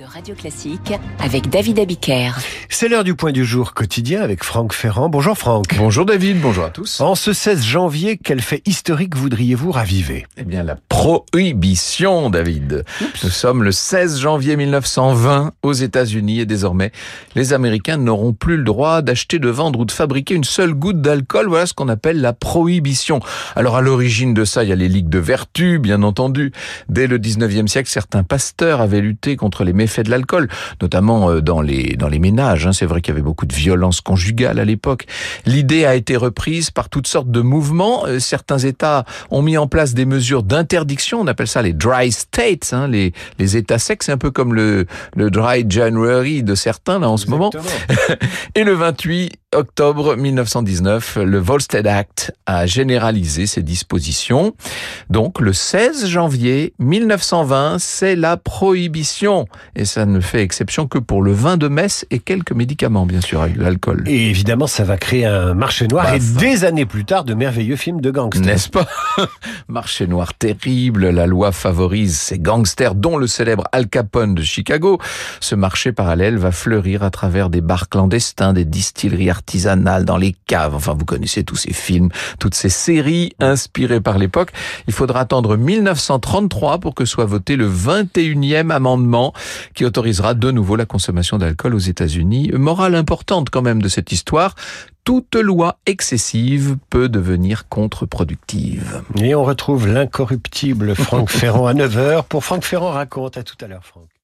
de Radio Classique avec David Abiker. C'est l'heure du point du jour quotidien avec Franck Ferrand. Bonjour Franck. Bonjour David, bonjour à tous. En ce 16 janvier, quel fait historique voudriez-vous raviver? Eh bien la prohibition David. Nous sommes le 16 janvier 1920 aux États-Unis et désormais les Américains n'auront plus le droit d'acheter, de vendre ou de fabriquer une seule goutte d'alcool. Voilà ce qu'on appelle la prohibition. Alors à l'origine de ça, il y a les ligues de vertu, bien entendu. Dès le 19e siècle, certains pasteurs avaient lutté contre les méfaits de l'alcool, notamment euh, dans les dans les ménages. Hein. C'est vrai qu'il y avait beaucoup de violence conjugale à l'époque. L'idée a été reprise par toutes sortes de mouvements. Euh, certains États ont mis en place des mesures d'interdiction. On appelle ça les dry states, hein, les les États secs. C'est un peu comme le le dry January de certains là en ce moment. Et le 28 octobre 1919, le Volstead Act a généralisé ces dispositions. Donc le 16 janvier 1920, c'est la prohibition. Et ça ne fait exception que pour le vin de messe et quelques médicaments, bien sûr, avec l'alcool. Et évidemment, ça va créer un marché noir Bah, et des années plus tard, de merveilleux films de gangsters. N'est-ce pas? Marché noir terrible, la loi favorise ces gangsters, dont le célèbre Al Capone de Chicago. Ce marché parallèle va fleurir à travers des bars clandestins, des distilleries artisanales, dans les caves. Enfin, vous connaissez tous ces films, toutes ces séries inspirées par l'époque. Il faudra attendre 1933 pour que soit voté le 21e amendement qui autorisera de nouveau la consommation d'alcool aux États-Unis. Morale importante quand même de cette histoire. Toute loi excessive peut devenir contre-productive. Et on retrouve l'incorruptible Franck Ferrand à 9h pour Franck Ferrand raconte. À tout à l'heure Franck.